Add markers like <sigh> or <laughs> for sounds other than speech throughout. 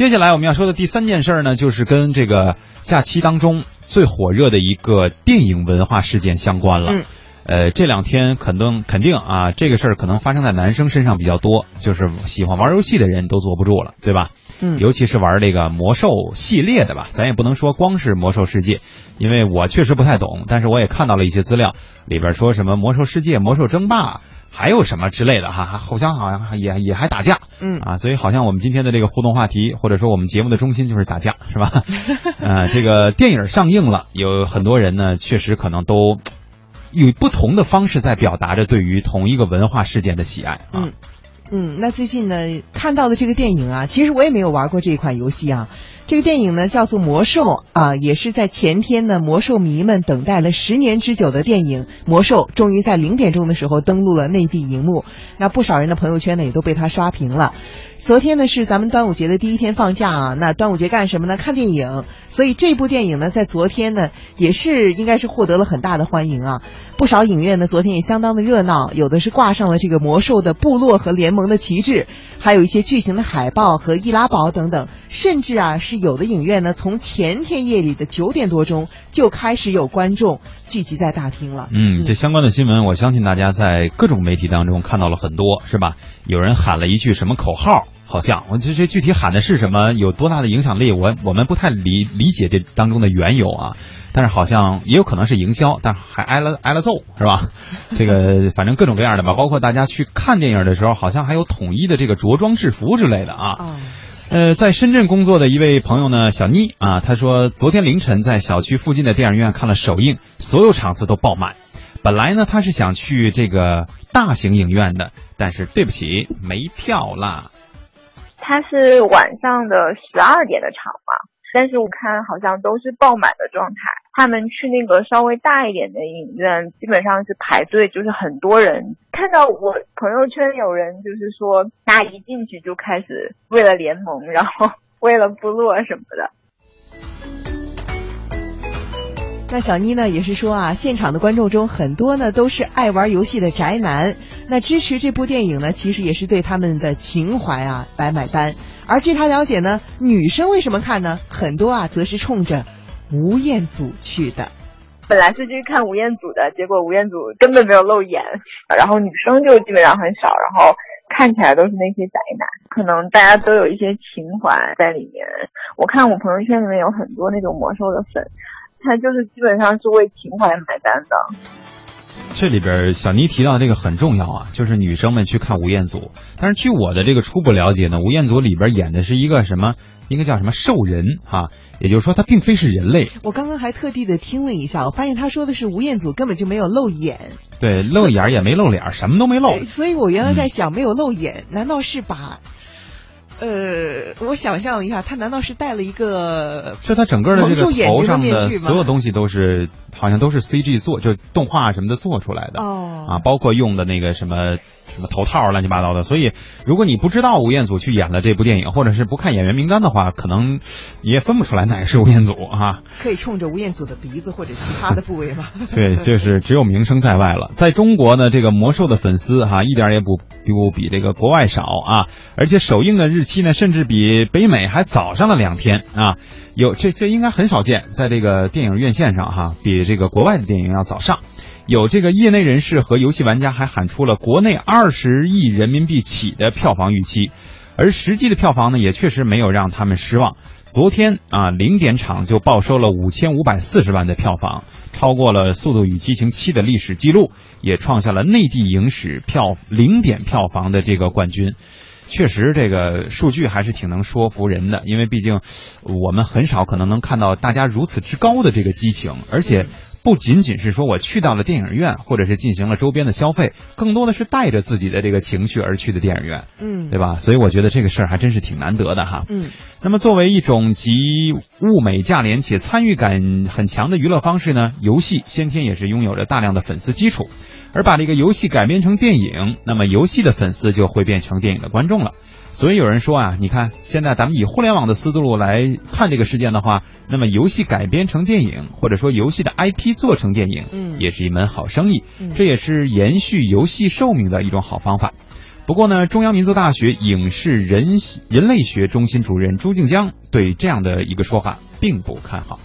接下来我们要说的第三件事呢，就是跟这个假期当中最火热的一个电影文化事件相关了。嗯呃，这两天肯定肯定啊，这个事儿可能发生在男生身上比较多，就是喜欢玩游戏的人都坐不住了，对吧？嗯尤其是玩这个魔兽系列的吧，咱也不能说光是魔兽世界，因为我确实不太懂，但是我也看到了一些资料，里边说什么魔兽世界、魔兽争霸，还有什么之类的哈，还好像好像也也还打架，嗯啊，所以好像我们今天的这个互动话题，或者说我们节目的中心就是打架，是吧？<laughs> 呃，这个电影上映了，有很多人呢，确实可能都有不同的方式在表达着对于同一个文化事件的喜爱啊。嗯嗯，那最近呢看到的这个电影啊，其实我也没有玩过这一款游戏啊。这个电影呢叫做《魔兽》啊，也是在前天呢，魔兽迷们等待了十年之久的电影《魔兽》，终于在零点钟的时候登陆了内地荧幕。那不少人的朋友圈呢也都被它刷屏了。昨天呢是咱们端午节的第一天放假啊，那端午节干什么呢？看电影。所以这部电影呢，在昨天呢也是应该是获得了很大的欢迎啊。不少影院呢昨天也相当的热闹，有的是挂上了这个魔兽的部落和联盟的旗帜，还有一些巨型的海报和易拉宝等等，甚至啊是有的影院呢从前天夜里的九点多钟就开始有观众聚集在大厅了。嗯，这相关的新闻，我相信大家在各种媒体当中看到了很多，是吧？有人喊了一句什么口号，好像我这这具体喊的是什么，有多大的影响力，我我们不太理理解这当中的缘由啊。但是好像也有可能是营销，但是还挨了挨了揍，是吧？这个 <laughs> 反正各种各样的吧，包括大家去看电影的时候，好像还有统一的这个着装制服之类的啊。呃，在深圳工作的一位朋友呢，小妮啊，她说昨天凌晨在小区附近的电影院看了首映，所有场次都爆满。本来呢，她是想去这个大型影院的，但是对不起，没票啦。他是晚上的十二点的场嘛，但是我看好像都是爆满的状态。他们去那个稍微大一点的影院，基本上是排队，就是很多人。看到我朋友圈有人就是说，大家一进去就开始为了联盟，然后 <laughs> 为了部落什么的。那小妮呢也是说啊，现场的观众中很多呢都是爱玩游戏的宅男，那支持这部电影呢，其实也是对他们的情怀啊来买单。而据他了解呢，女生为什么看呢？很多啊则是冲着吴彦祖去的。本来是去看吴彦祖的，结果吴彦祖根本没有露眼，然后女生就基本上很少，然后看起来都是那些宅男，可能大家都有一些情怀在里面。我看我朋友圈里面有很多那种魔兽的粉，他就是基本上是为情怀买单的。这里边小妮提到这个很重要啊，就是女生们去看吴彦祖。但是据我的这个初步了解呢，吴彦祖里边演的是一个什么？应该叫什么兽人哈、也就是说他并非是人类。我刚刚还特地的听了一下，我发现他说的是吴彦祖根本就没有露眼，对，露眼也没露脸，什么都没露哎。所以我原来在想，没有露眼，难道是把？呃，我想象了一下，他难道是戴了一个就他整个的这个头上的所有东西都是好像都是 CG 做，就动画什么的做出来的。哦啊，包括用的那个什么什么头套乱七八糟的。所以，如果你不知道吴彦祖去演了这部电影，或者是不看演员名单的话，可能也分不出来哪个是吴彦祖啊。可以冲着吴彦祖的鼻子或者其他的部位吗？<laughs> 对，就是只有名声在外了。在中国呢，这个魔兽的粉丝哈、一点也不不比这个国外少啊，而且首映的日期呢，甚至比北美还早上了两天啊。有这这应该很少见，在这个电影院线上哈、比这个国外的电影要早上。有这个业内人士和游戏玩家还喊出了国内二十亿人民币起的票房预期，而实际的票房呢，也确实没有让他们失望。昨天啊，零点场就报收了五千五百四十万的票房，超过了《速度与激情七》的历史记录，也创下了内地影史票零点票房的这个冠军。确实，这个数据还是挺能说服人的，因为毕竟我们很少可能能看到大家如此之高的这个激情，而且不仅仅是说我去到了电影院，或者是进行了周边的消费，更多的是带着自己的这个情绪而去的电影院，嗯，对吧？所以我觉得这个事儿还真是挺难得的哈。嗯那么，作为一种集物美价廉且参与感很强的娱乐方式呢，游戏先天也是拥有着大量的粉丝基础。而把这个游戏改编成电影，那么游戏的粉丝就会变成电影的观众了。所以有人说啊，你看现在咱们以互联网的思路来看这个事件的话，那么游戏改编成电影，或者说游戏的 IP 做成电影，嗯也是一门好生意嗯，这也是延续游戏寿命的一种好方法。不过呢，中央民族大学影视人人类学中心主任朱静江对这样的一个说法并不看好。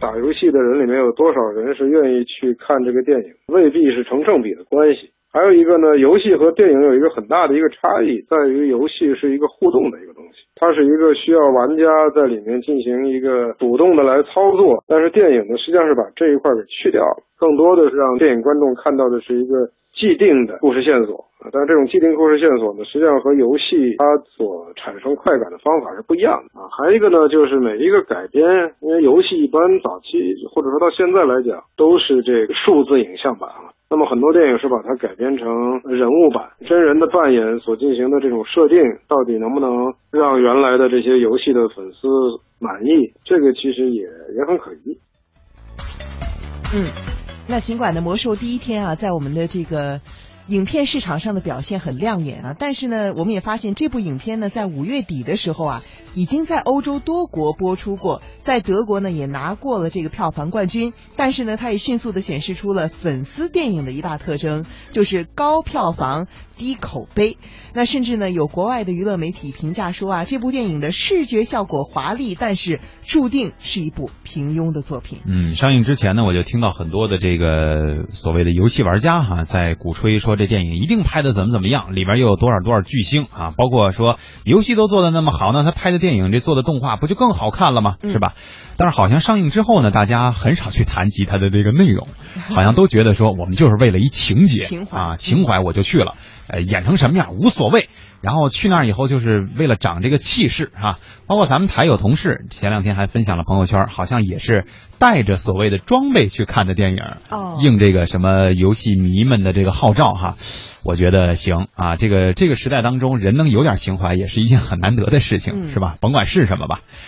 打游戏的人里面有多少人是愿意去看这个电影？未必是成正比的关系。还有一个呢，游戏和电影有一个很大的一个差异，在于游戏是一个互动的一个东西，它是一个需要玩家在里面进行一个主动的来操作。但是电影呢，实际上是把这一块给去掉了，更多的是让电影观众看到的是一个既定的故事线索。但是这种既定故事线索呢，实际上和游戏它所产生快感的方法是不一样的啊。还有一个呢，就是每一个改编，因为游戏一般早期或者说到现在来讲，都是这个数字影像版啊。那么很多电影是把它改编成人物版，真人的扮演所进行的这种设定，到底能不能让原来的这些游戏的粉丝满意？这个其实也也很可疑。嗯，那尽管呢，魔兽第一天啊，在我们的这个。影片市场上的表现很亮眼啊，但是呢，我们也发现这部影片呢，在五月底的时候啊，已经在欧洲多国播出过，在德国呢也拿过了这个票房冠军。但是呢，它也迅速的显示出了粉丝电影的一大特征，就是高票房低口碑。那甚至呢，有国外的娱乐媒体评价说啊，这部电影的视觉效果华丽，但是注定是一部平庸的作品。嗯，上映之前呢，我就听到很多的这个所谓的游戏玩家哈，在鼓吹说。这电影一定拍的怎么怎么样，里边又有多少多少巨星啊？包括说游戏都做的那么好，那他拍的电影这做的动画不就更好看了吗？是吧？但是好像上映之后呢，大家很少去谈及它的这个内容，<laughs> 好像都觉得说我们就是为了一情节啊，情怀我就去了，呃，演成什么样无所谓。然后去那儿以后，就是为了长这个气势啊！包括咱们台有同事前两天还分享了朋友圈，好像也是带着所谓的装备去看的电影，应这个什么游戏迷们的这个号召哈。我觉得行啊，这个这个时代当中，人能有点情怀，也是一件很难得的事情，是吧？甭管是什么吧。